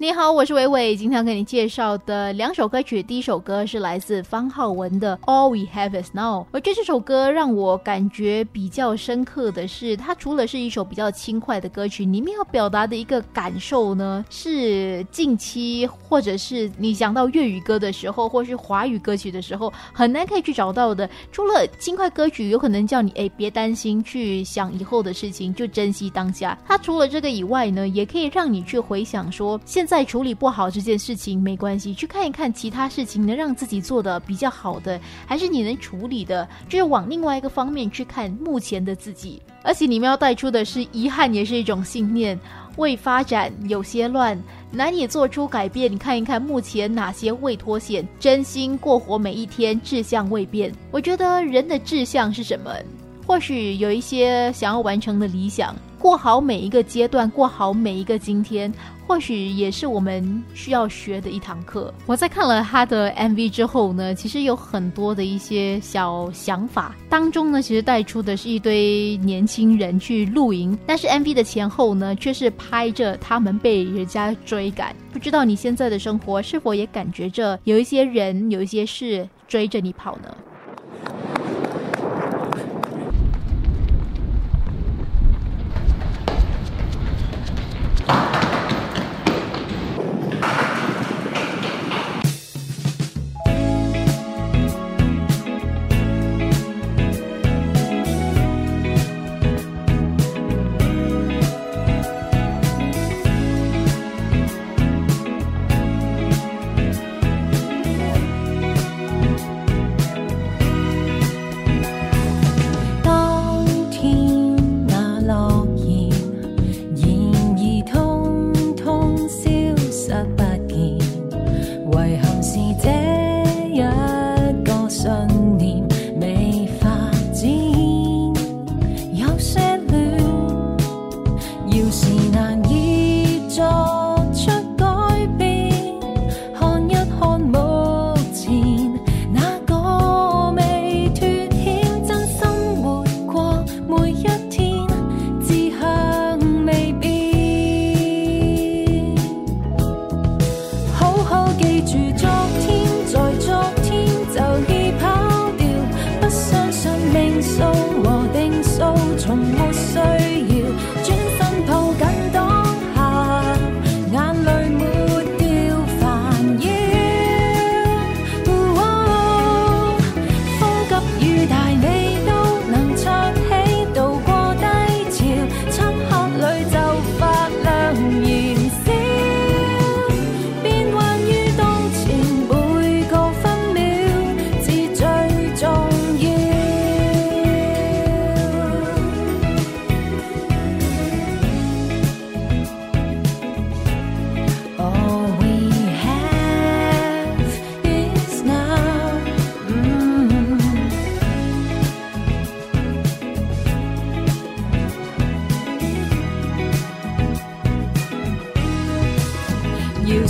你好，我是伟伟。今天要给你介绍的两首歌曲，第一首歌是来自方浩文的《All We Have Is Now》。而这首歌让我感觉比较深刻的是，它除了是一首比较轻快的歌曲，里面要表达的一个感受呢，是近期或者是你讲到粤语歌的时候，或是华语歌曲的时候，很难可以去找到的。除了轻快歌曲，有可能叫你哎别担心，去想以后的事情，就珍惜当下。它除了这个以外呢，也可以让你去回想说现。在处理不好这件事情没关系，去看一看其他事情能让自己做的比较好的，还是你能处理的，就是往另外一个方面去看目前的自己。而且你们要带出的是，遗憾也是一种信念。未发展有些乱，难以做出改变。你看一看目前哪些未脱险，真心过活每一天，志向未变。我觉得人的志向是什么？或许有一些想要完成的理想，过好每一个阶段，过好每一个今天，或许也是我们需要学的一堂课。我在看了他的 MV 之后呢，其实有很多的一些小想法，当中呢，其实带出的是一堆年轻人去露营，但是 MV 的前后呢，却是拍着他们被人家追赶。不知道你现在的生活是否也感觉着有一些人、有一些事追着你跑呢？你在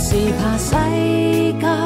是怕世间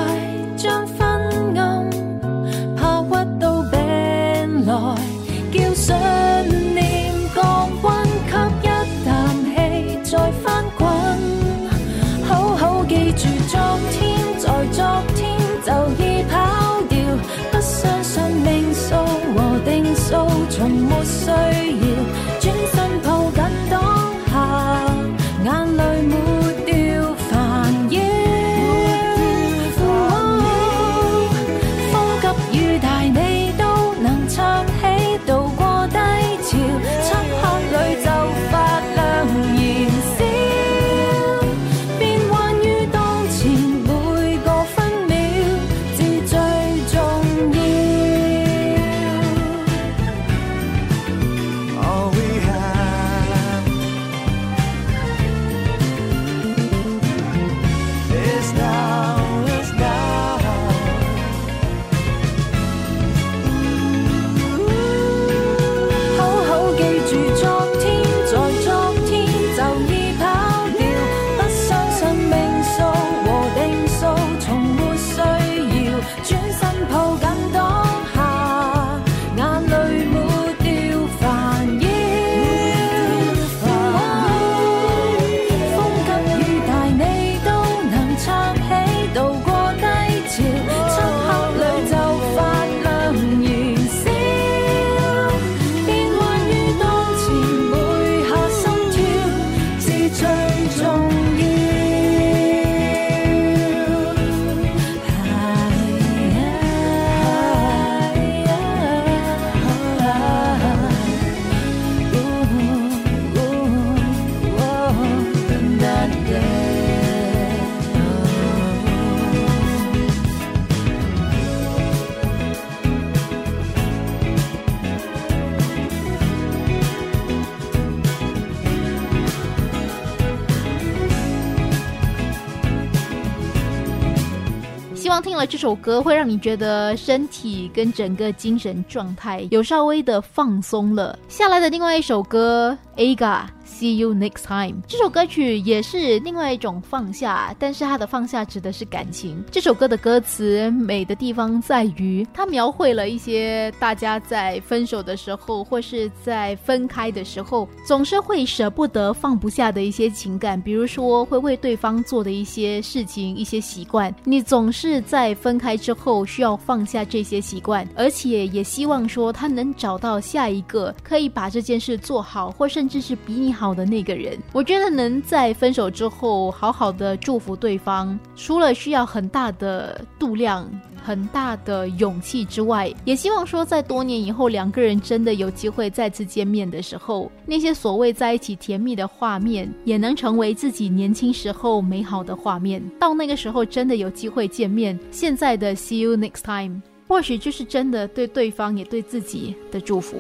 希望听了这首歌会让你觉得身体跟整个精神状态有稍微的放松了。下来的另外一首歌，Aga。See you next time。这首歌曲也是另外一种放下，但是它的放下指的是感情。这首歌的歌词美的地方在于，它描绘了一些大家在分手的时候，或是在分开的时候，总是会舍不得、放不下的一些情感。比如说，会为对方做的一些事情、一些习惯，你总是在分开之后需要放下这些习惯，而且也希望说他能找到下一个可以把这件事做好，或是甚至是比你好。的那个人，我觉得能在分手之后好好的祝福对方，除了需要很大的度量、很大的勇气之外，也希望说在多年以后两个人真的有机会再次见面的时候，那些所谓在一起甜蜜的画面，也能成为自己年轻时候美好的画面。到那个时候真的有机会见面，现在的 See you next time，或许就是真的对对方也对自己的祝福。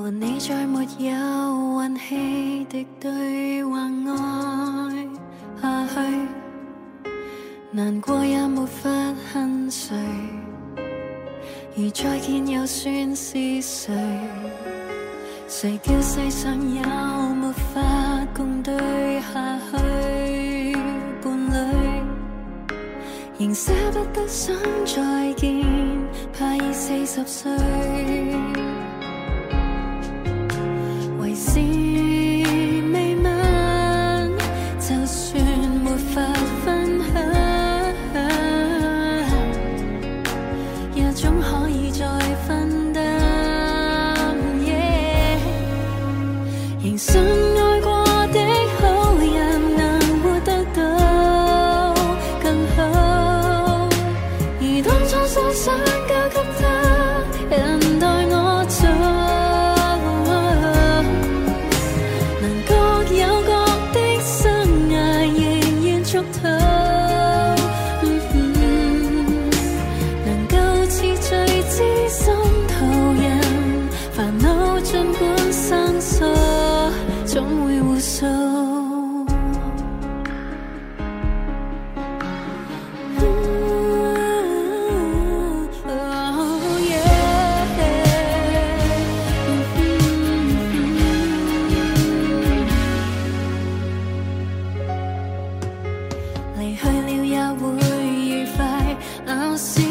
和你再没有运气敌对或爱下去，难过也没法恨谁，而再见又算是谁？谁叫世上有没法共对下去伴侣，仍舍不得想再见，怕已四十岁却没法分享，也总可以再分担。仍信爱过的好人能活得到更好，而当初所想交给。离去了也会愉快。